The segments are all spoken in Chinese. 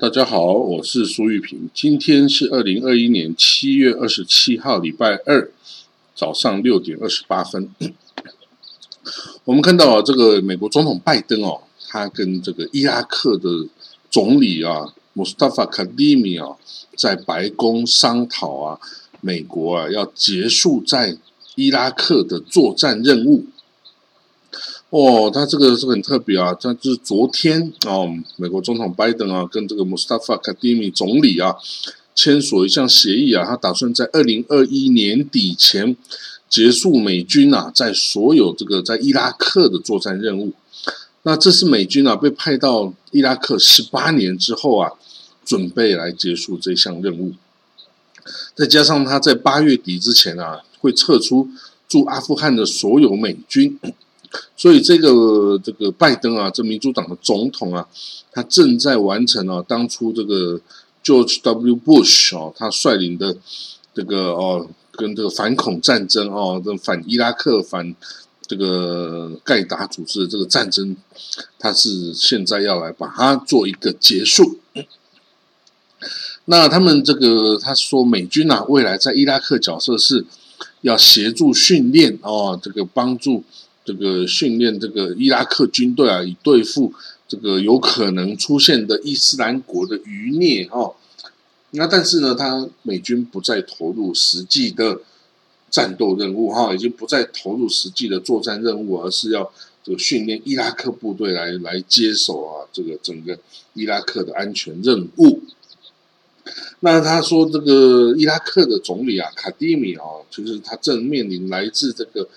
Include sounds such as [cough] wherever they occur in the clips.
大家好，我是苏玉平。今天是二零二一年七月二十七号，礼拜二早上六点二十八分。[coughs] 我们看到啊，这个美国总统拜登哦，他跟这个伊拉克的总理啊，穆斯塔法卡迪米啊，在白宫商讨啊，美国啊要结束在伊拉克的作战任务。哦，他这个是很特别啊！他就是昨天哦，美国总统拜登啊，跟这个穆斯塔法卡迪米总理啊，签署一项协议啊，他打算在二零二一年底前结束美军啊在所有这个在伊拉克的作战任务。那这是美军啊被派到伊拉克十八年之后啊，准备来结束这项任务。再加上他在八月底之前啊，会撤出驻阿富汗的所有美军。所以这个这个拜登啊，这民主党的总统啊，他正在完成啊，当初这个 George W. Bush 哦，他率领的这个哦，跟这个反恐战争哦，这反伊拉克反这个盖达组织的这个战争，他是现在要来把它做一个结束。那他们这个他说美军啊，未来在伊拉克角色是要协助训练哦，这个帮助。这个训练这个伊拉克军队啊，以对付这个有可能出现的伊斯兰国的余孽哦。那但是呢，他美军不再投入实际的战斗任务哈，已经不再投入实际的作战任务，而是要这个训练伊拉克部队来来接手啊，这个整个伊拉克的安全任务。那他说，这个伊拉克的总理啊，卡蒂米啊，就是他正面临来自这个。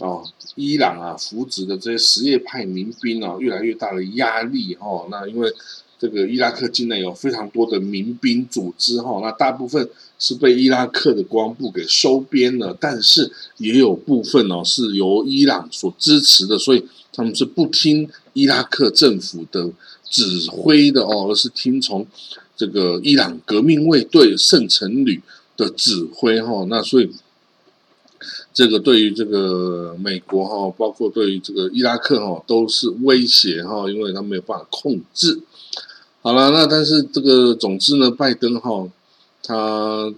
哦，伊朗啊，扶植的这些什叶派民兵啊，越来越大的压力哈。那因为这个伊拉克境内有非常多的民兵组织哈，那大部分是被伊拉克的国防部给收编了，但是也有部分哦是由伊朗所支持的，所以他们是不听伊拉克政府的指挥的哦，而是听从这个伊朗革命卫队圣城旅的指挥哈。那所以。这个对于这个美国哈，包括对于这个伊拉克哈，都是威胁哈，因为他没有办法控制。好了，那但是这个总之呢，拜登哈，他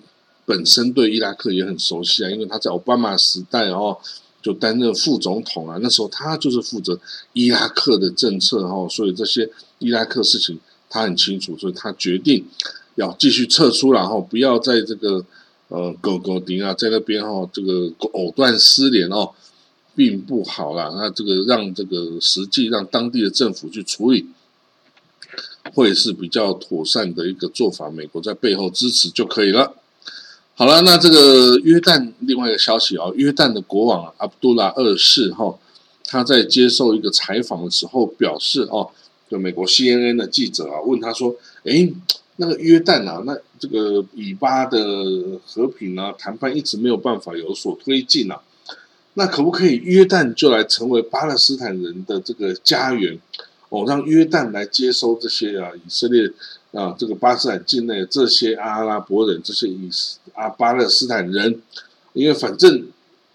本身对伊拉克也很熟悉啊，因为他在奥巴马时代哦，就担任副总统啊，那时候他就是负责伊拉克的政策哈，所以这些伊拉克事情他很清楚，所以他决定要继续撤出，然后不要在这个。呃，狗狗丁啊，在那边哈，这个藕断丝连哦，并不好啦。那这个让这个实际让当地的政府去处理，会是比较妥善的一个做法。美国在背后支持就可以了。好了，那这个约旦另外一个消息啊，约旦的国王阿卜杜拉二世哈，他在接受一个采访的时候表示哦，就美国 CNN 的记者啊问他说，哎。那个约旦啊，那这个以巴的和平啊谈判一直没有办法有所推进啊，那可不可以约旦就来成为巴勒斯坦人的这个家园？哦，让约旦来接收这些啊以色列啊这个巴勒斯坦境内这些阿拉伯人，这些以啊巴勒斯坦人，因为反正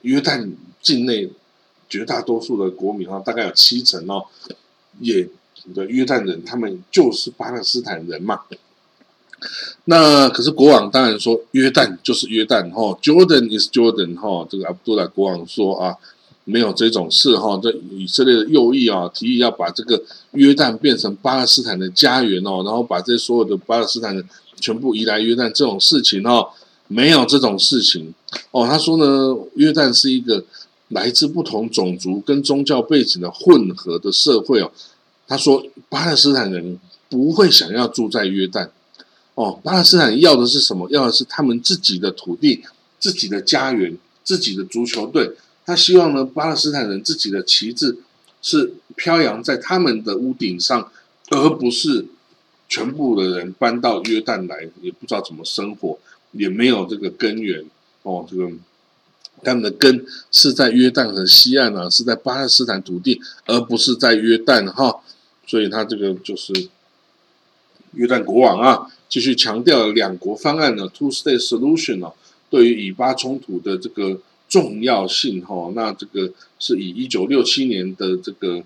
约旦境内绝大多数的国民啊，大概有七成哦，也的约旦人，他们就是巴勒斯坦人嘛。那可是国王当然说约旦就是约旦哈，Jordan is Jordan 哈，这个阿卜杜拉国王说啊，没有这种事哈，这以色列的右翼啊提议要把这个约旦变成巴勒斯坦的家园哦，然后把这所有的巴勒斯坦人全部移来约旦这种事情哦，没有这种事情哦。他说呢，约旦是一个来自不同种族跟宗教背景的混合的社会哦。他说巴勒斯坦人不会想要住在约旦。哦，巴勒斯坦要的是什么？要的是他们自己的土地、自己的家园、自己的足球队。他希望呢，巴勒斯坦人自己的旗帜是飘扬在他们的屋顶上，而不是全部的人搬到约旦来，也不知道怎么生活，也没有这个根源。哦，这个他们的根是在约旦和西岸啊，是在巴勒斯坦土地，而不是在约旦哈。所以他这个就是约旦国王啊。继续强调两国方案呢，two-state solution 哦，对于以巴冲突的这个重要性哈，那这个是以一九六七年的这个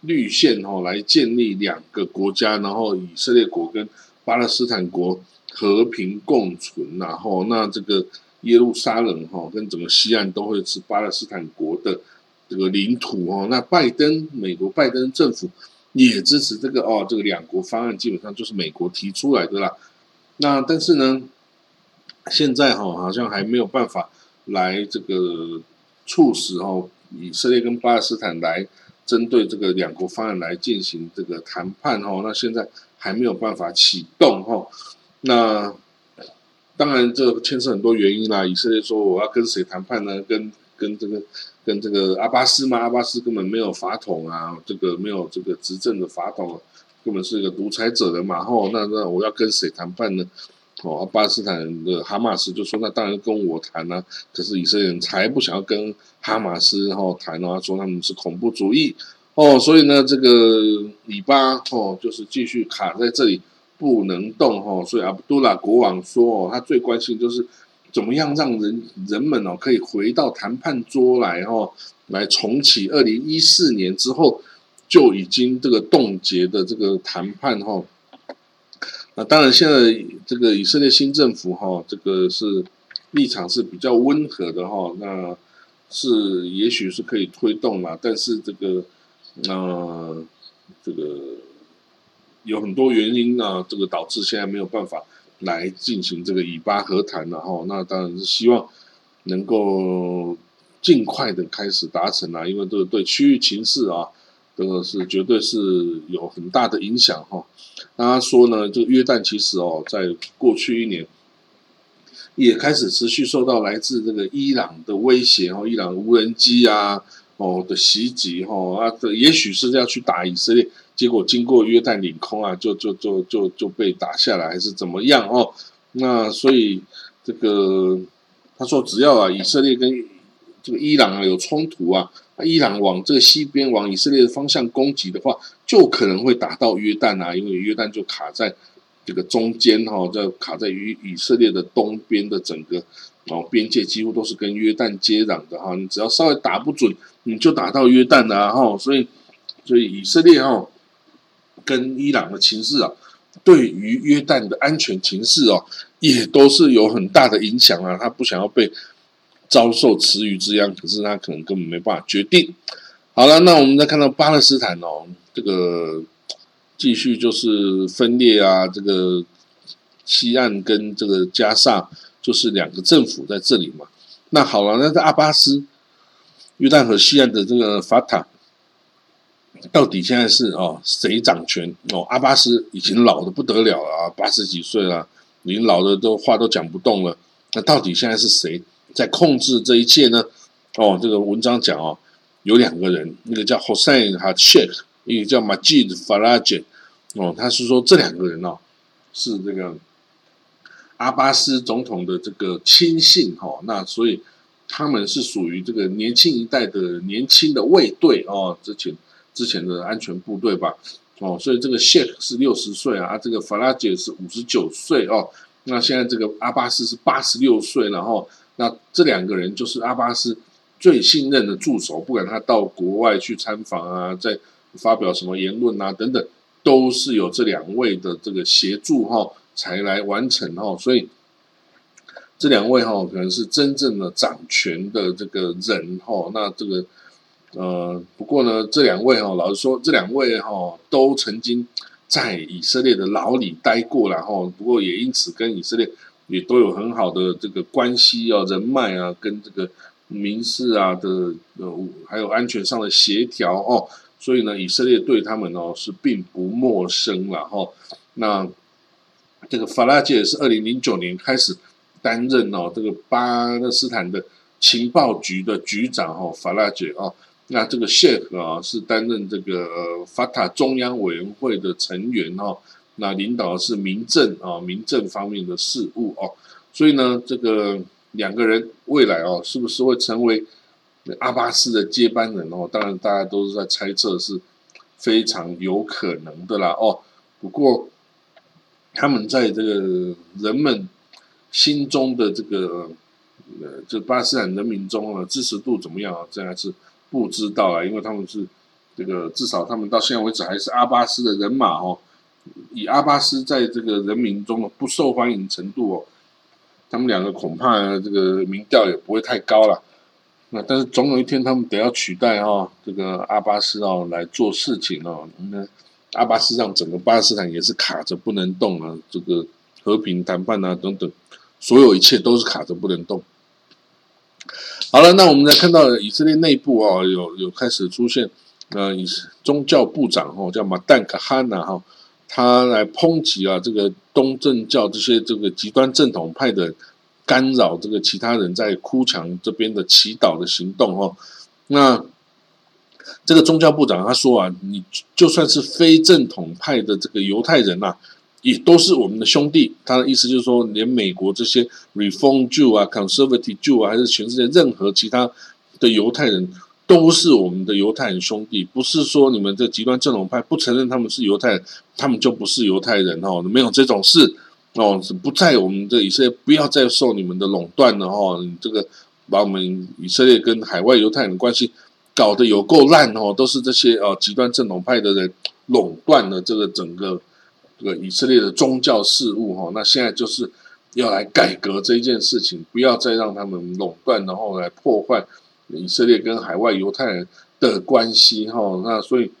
绿线哈来建立两个国家，然后以色列国跟巴勒斯坦国和平共存，然后那这个耶路撒冷哈跟整个西岸都会是巴勒斯坦国的这个领土哦。那拜登美国拜登政府也支持这个哦，这个两国方案基本上就是美国提出来的啦。那但是呢，现在哈好像还没有办法来这个促使哦以色列跟巴勒斯坦来。针对这个两国方案来进行这个谈判哈，那现在还没有办法启动哈。那当然这牵涉很多原因啦。以色列说我要跟谁谈判呢？跟跟这个跟这个阿巴斯嘛，阿巴斯根本没有法统啊，这个没有这个执政的法统，根本是一个独裁者的嘛。吼，那那我要跟谁谈判呢？哦，阿巴斯坦的哈马斯就说：“那当然跟我谈啊。”可是以色列人才不想要跟哈马斯哦谈哦，说他们是恐怖主义哦，所以呢，这个以巴哦就是继续卡在这里不能动哦。所以阿卜杜拉国王说哦，他最关心就是怎么样让人人们哦可以回到谈判桌来哦，来重启二零一四年之后就已经这个冻结的这个谈判哈。那当然，现在这个以色列新政府哈，这个是立场是比较温和的哈，那是也许是可以推动啦，但是这个呃，这个有很多原因啊，这个导致现在没有办法来进行这个以巴和谈了哈。那当然是希望能够尽快的开始达成啊，因为这个对区域情势啊。这个是绝对是有很大的影响哈。那他说呢，这个约旦其实哦，在过去一年也开始持续受到来自这个伊朗的威胁哦，伊朗无人机啊哦的袭击哈啊，这也许是要去打以色列，结果经过约旦领空啊，就就就就就被打下来，还是怎么样哦？那所以这个他说，只要啊以色列跟这个伊朗啊有冲突啊。伊朗往这个西边往以色列的方向攻击的话，就可能会打到约旦啊，因为约旦就卡在这个中间哈，在卡在于以色列的东边的整个哦边界，几乎都是跟约旦接壤的哈。你只要稍微打不准，你就打到约旦了哈。所以，所以以色列哈跟伊朗的情势啊，对于约旦的安全情势哦，也都是有很大的影响啊。他不想要被。遭受池鱼之殃，可是他可能根本没办法决定。好了，那我们再看到巴勒斯坦哦，这个继续就是分裂啊，这个西岸跟这个加萨就是两个政府在这里嘛。那好了，那在阿巴斯、约旦河西岸的这个法塔，到底现在是哦谁掌权？哦，阿巴斯已经老的不得了了啊，八十几岁了，已经老的都话都讲不动了。那到底现在是谁？在控制这一切呢？哦，这个文章讲哦，有两个人，一个叫 Hossein 哈 Sheikh，一个叫 Majid Faraj。哦，他是说这两个人哦，是这个阿巴斯总统的这个亲信哈。那所以他们是属于这个年轻一代的年轻的卫队哦，之前之前的安全部队吧。哦，所以这个 Sheikh 是六十岁啊，这个法拉杰是五十九岁哦。那现在这个阿巴斯是八十六岁，然后。那这两个人就是阿巴斯最信任的助手，不管他到国外去参访啊，在发表什么言论啊等等，都是有这两位的这个协助哈，才来完成哈。所以这两位哈，可能是真正的掌权的这个人哈。那这个呃，不过呢，这两位哈，老实说，这两位哈，都曾经在以色列的牢里待过然后不过也因此跟以色列。也都有很好的这个关系啊、人脉啊，跟这个民事啊的呃，还有安全上的协调哦，所以呢，以色列对他们哦是并不陌生了哈。那这个法拉杰是二零零九年开始担任哦这个巴勒斯坦的情报局的局长哈，法拉杰哦，那这个谢赫啊是担任这个法塔中央委员会的成员哦。那领导是民政啊，民政方面的事务哦，所以呢，这个两个人未来哦，是不是会成为阿巴斯的接班人哦？当然，大家都是在猜测，是非常有可能的啦哦。不过，他们在这个人们心中的这个呃，这巴勒斯坦人民中啊，支持度怎么样啊？这还是不知道啊，因为他们是这个至少他们到现在为止还是阿巴斯的人马哦。以阿巴斯在这个人民中的不受欢迎程度哦，他们两个恐怕这个民调也不会太高了。那但是总有一天他们得要取代哈这个阿巴斯哦来做事情哦。那阿巴斯让整个巴勒斯坦也是卡着不能动啊，这个和平谈判啊等等，所有一切都是卡着不能动。好了，那我们再看到以色列内部哦，有有开始出现呃，以宗教部长哦叫马旦卡哈纳哈，他来抨击啊这个东正教这些这个极端正统派的。干扰这个其他人在哭墙这边的祈祷的行动哦，那这个宗教部长他说啊，你就算是非正统派的这个犹太人呐，也都是我们的兄弟。他的意思就是说，连美国这些 Reform Jew 啊、Conservative Jew 啊，还是全世界任何其他的犹太人，都是我们的犹太人兄弟。不是说你们这极端正统派不承认他们是犹太人，他们就不是犹太人哦，没有这种事。哦，是不在我们的以色列，不要再受你们的垄断了哦！你这个把我们以色列跟海外犹太人关系搞得有够烂哦，都是这些哦极端正统派的人垄断了这个整个这个以色列的宗教事务哈。那现在就是要来改革这一件事情，不要再让他们垄断，然后来破坏以色列跟海外犹太人的关系哈。那所以。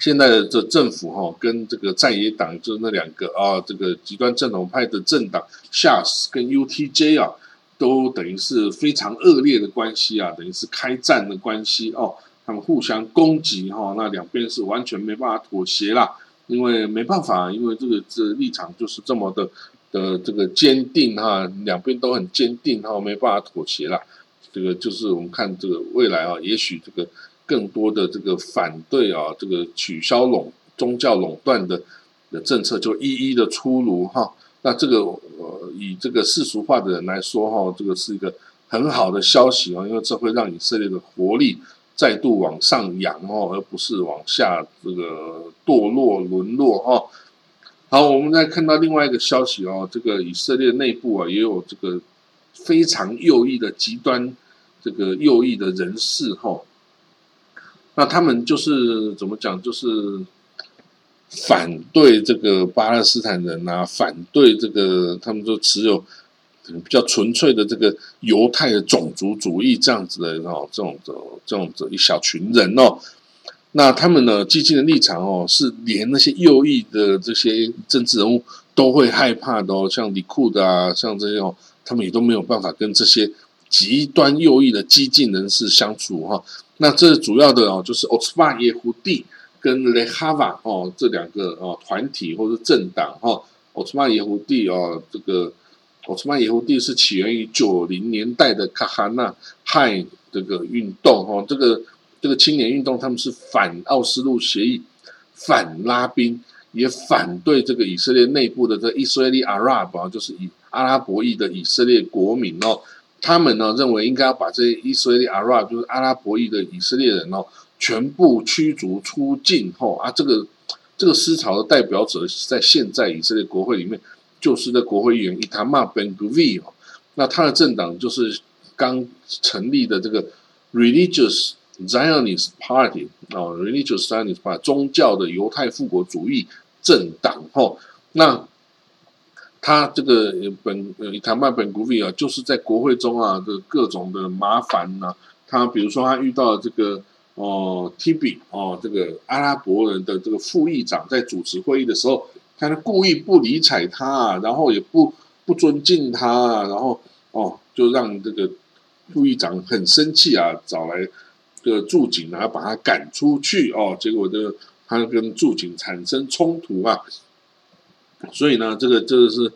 现在的这政府哈，跟这个在野党就是那两个啊，这个极端正统派的政党 Shas 跟 UTJ 啊，都等于是非常恶劣的关系啊，等于是开战的关系哦。他们互相攻击哈，那两边是完全没办法妥协啦，因为没办法，因为这个这立场就是这么的的这个坚定哈，两边都很坚定哈，没办法妥协啦。这个就是我们看这个未来啊，也许这个。更多的这个反对啊，这个取消垄宗教垄断的的政策就一一的出炉哈。那这个呃，以这个世俗化的人来说哈，这个是一个很好的消息啊，因为这会让以色列的活力再度往上扬哦，而不是往下这个堕落沦落哈。好，我们再看到另外一个消息哦，这个以色列内部啊，也有这个非常右翼的极端这个右翼的人士哈。那他们就是怎么讲？就是反对这个巴勒斯坦人啊，反对这个，他们就持有比较纯粹的这个犹太的种族主义这样子的哦，这种的这种的一小群人哦。那他们呢，激进的立场哦，是连那些右翼的这些政治人物都会害怕的哦，像李库的啊，像这些哦，他们也都没有办法跟这些极端右翼的激进人士相处哈。那这主要的哦，就是奥斯曼耶胡地跟雷哈瓦哦这两个哦团体或者政党哈。奥斯曼耶胡地哦，这个奥斯曼耶胡地是起源于九零年代的卡哈纳派这个运动哦。这个这个青年运动，他们是反奥斯陆协议、反拉宾，也反对这个以色列内部的这以色列阿拉伯，就是以阿拉伯裔的以色列国民哦。他们呢认为应该要把这些以色列阿拉就是阿拉伯裔的以色列人哦，全部驱逐出境后啊，这个这个思潮的代表者在现在以色列国会里面就是在国会议员伊塔马本古维哦，那他的政党就是刚成立的这个 Religious Zionist Party 啊，Religious Zionist Party 宗教的犹太复国主义政党哦，那。他这个本伊塔曼本古维啊，就是在国会中啊的各种的麻烦呐。他比如说，他遇到这个哦，Tibi 哦，这个阿拉伯人的这个副议长在主持会议的时候，他是故意不理睬他，然后也不不尊敬他，然后哦，就让这个副议长很生气啊，找来个驻警啊，把他赶出去哦。结果这个他跟驻警产生冲突啊。所以呢，这个这个是，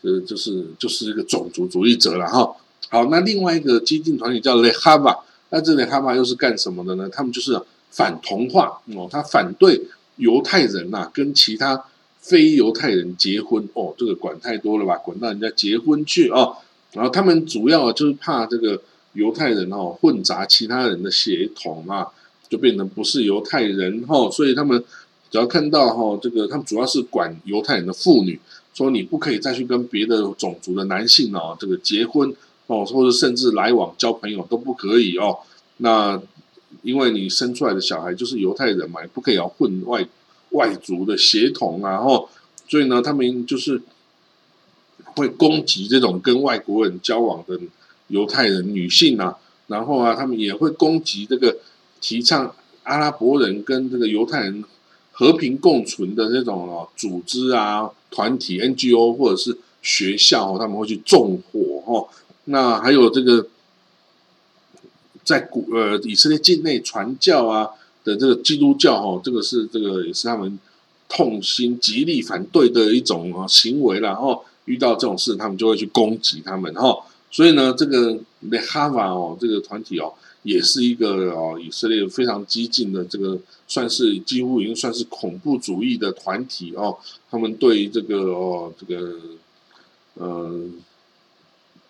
呃，就是就是一个种族主义者了哈。好，那另外一个激进团体叫雷哈巴，那这雷哈巴又是干什么的呢？他们就是反同化哦，他反对犹太人呐跟其他非犹太人结婚哦，这个管太多了吧，管到人家结婚去哦。然后他们主要就是怕这个犹太人哦混杂其他人的血统啊，就变成不是犹太人哈，所以他们。只要看到哈，这个他们主要是管犹太人的妇女，说你不可以再去跟别的种族的男性哦，这个结婚哦，或者甚至来往交朋友都不可以哦。那因为你生出来的小孩就是犹太人嘛，不可以要混外外族的血统啊，然后所以呢，他们就是会攻击这种跟外国人交往的犹太人女性啊，然后啊，他们也会攻击这个提倡阿拉伯人跟这个犹太人和平共存的这种哦组织啊、团体 NGO 或者是学校，他们会去纵火哦。那还有这个在古呃以色列境内传教啊的这个基督教哦，这个是这个也是他们痛心极力反对的一种啊行为然后遇到这种事，他们就会去攻击他们哈。所以呢，这个 The Hava 哦，这个团体哦，也是一个哦以色列非常激进的这个，算是几乎已经算是恐怖主义的团体哦。他们对于这个哦这个呃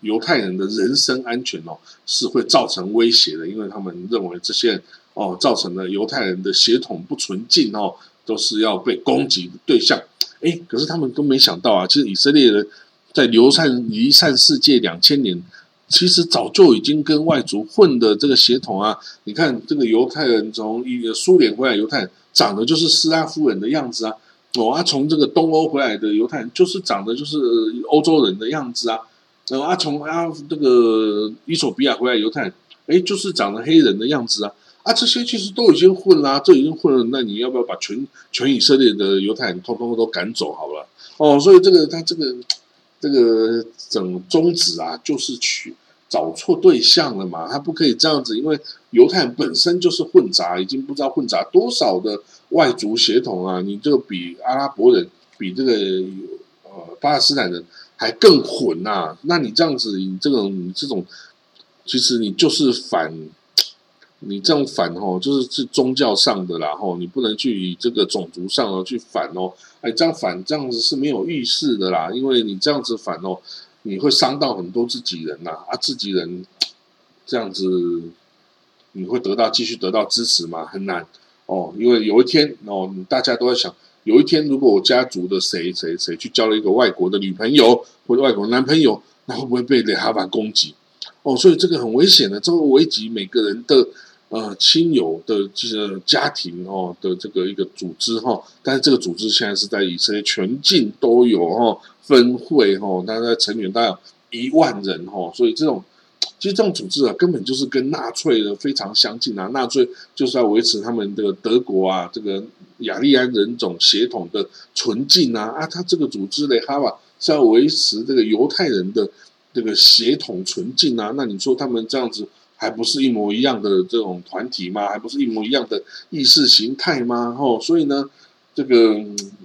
犹太人的人身安全哦是会造成威胁的，因为他们认为这些哦造成了犹太人的血统不纯净哦，都是要被攻击的对象。哎，可是他们都没想到啊，其实以色列人。在流散离散世界两千年，其实早就已经跟外族混的这个血统啊！你看这个犹太人从一个苏联回来，犹太人长得就是斯拉夫人的样子啊！哦啊，从这个东欧回来的犹太人就是长得就是欧洲人的样子啊！然后啊，从啊这个伊索比亚回来犹太人，哎，就是长得黑人的样子啊！啊，这些其实都已经混啦，这已经混了，那你要不要把全全以色列的犹太人通通都赶走好了？哦，所以这个他这个。这个整宗旨啊，就是去找错对象了嘛？他不可以这样子，因为犹太人本身就是混杂，已经不知道混杂多少的外族血统啊！你这个比阿拉伯人、比这个呃巴勒斯坦人还更混呐！那你这样子，你这种这种，其实你就是反。你这样反哦，就是是宗教上的啦吼，你不能去以这个种族上哦去反哦，哎，这样反这样子是没有意识的啦，因为你这样子反哦，你会伤到很多自己人呐，啊，自己人 [tsk] 这样子你会得到继续得到支持吗？很难哦，因为有一天哦，大家都在想，有一天如果我家族的谁谁谁去交了一个外国的女朋友或者外国男朋友，那会不会被雷哈巴攻击？哦，所以这个很危险的，这个危及每个人的。呃，亲友的这个家庭哦的这个一个组织哈，但是这个组织现在是在以色列全境都有哈分会哈，大概成员大概一万人哈，所以这种其实这种组织啊，根本就是跟纳粹的非常相近啊，纳粹就是要维持他们的德国啊这个雅利安人种血统的纯净啊啊，他这个组织呢，哈瓦是要维持这个犹太人的这个血统纯净啊，那你说他们这样子？还不是一模一样的这种团体吗？还不是一模一样的意识形态吗？哦，所以呢，这个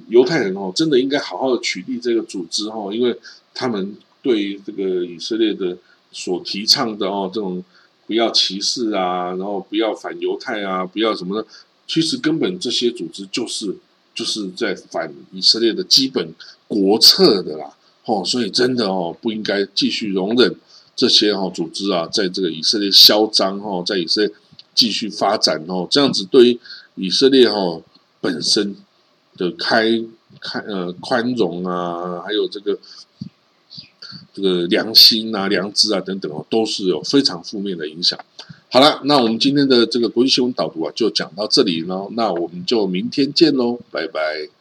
犹太人哦，真的应该好好的取缔这个组织哦，因为他们对这个以色列的所提倡的哦，这种不要歧视啊，然后不要反犹太啊，不要什么的，其实根本这些组织就是就是在反以色列的基本国策的啦。哦，所以真的哦，不应该继续容忍。这些哈组织啊，在这个以色列嚣张哈，在以色列继续发展哦，这样子对于以色列哈本身的开开呃宽容啊，还有这个这个良心啊、良知啊等等哦，都是有非常负面的影响。好了，那我们今天的这个国际新闻导读啊，就讲到这里喽，那我们就明天见喽，拜拜。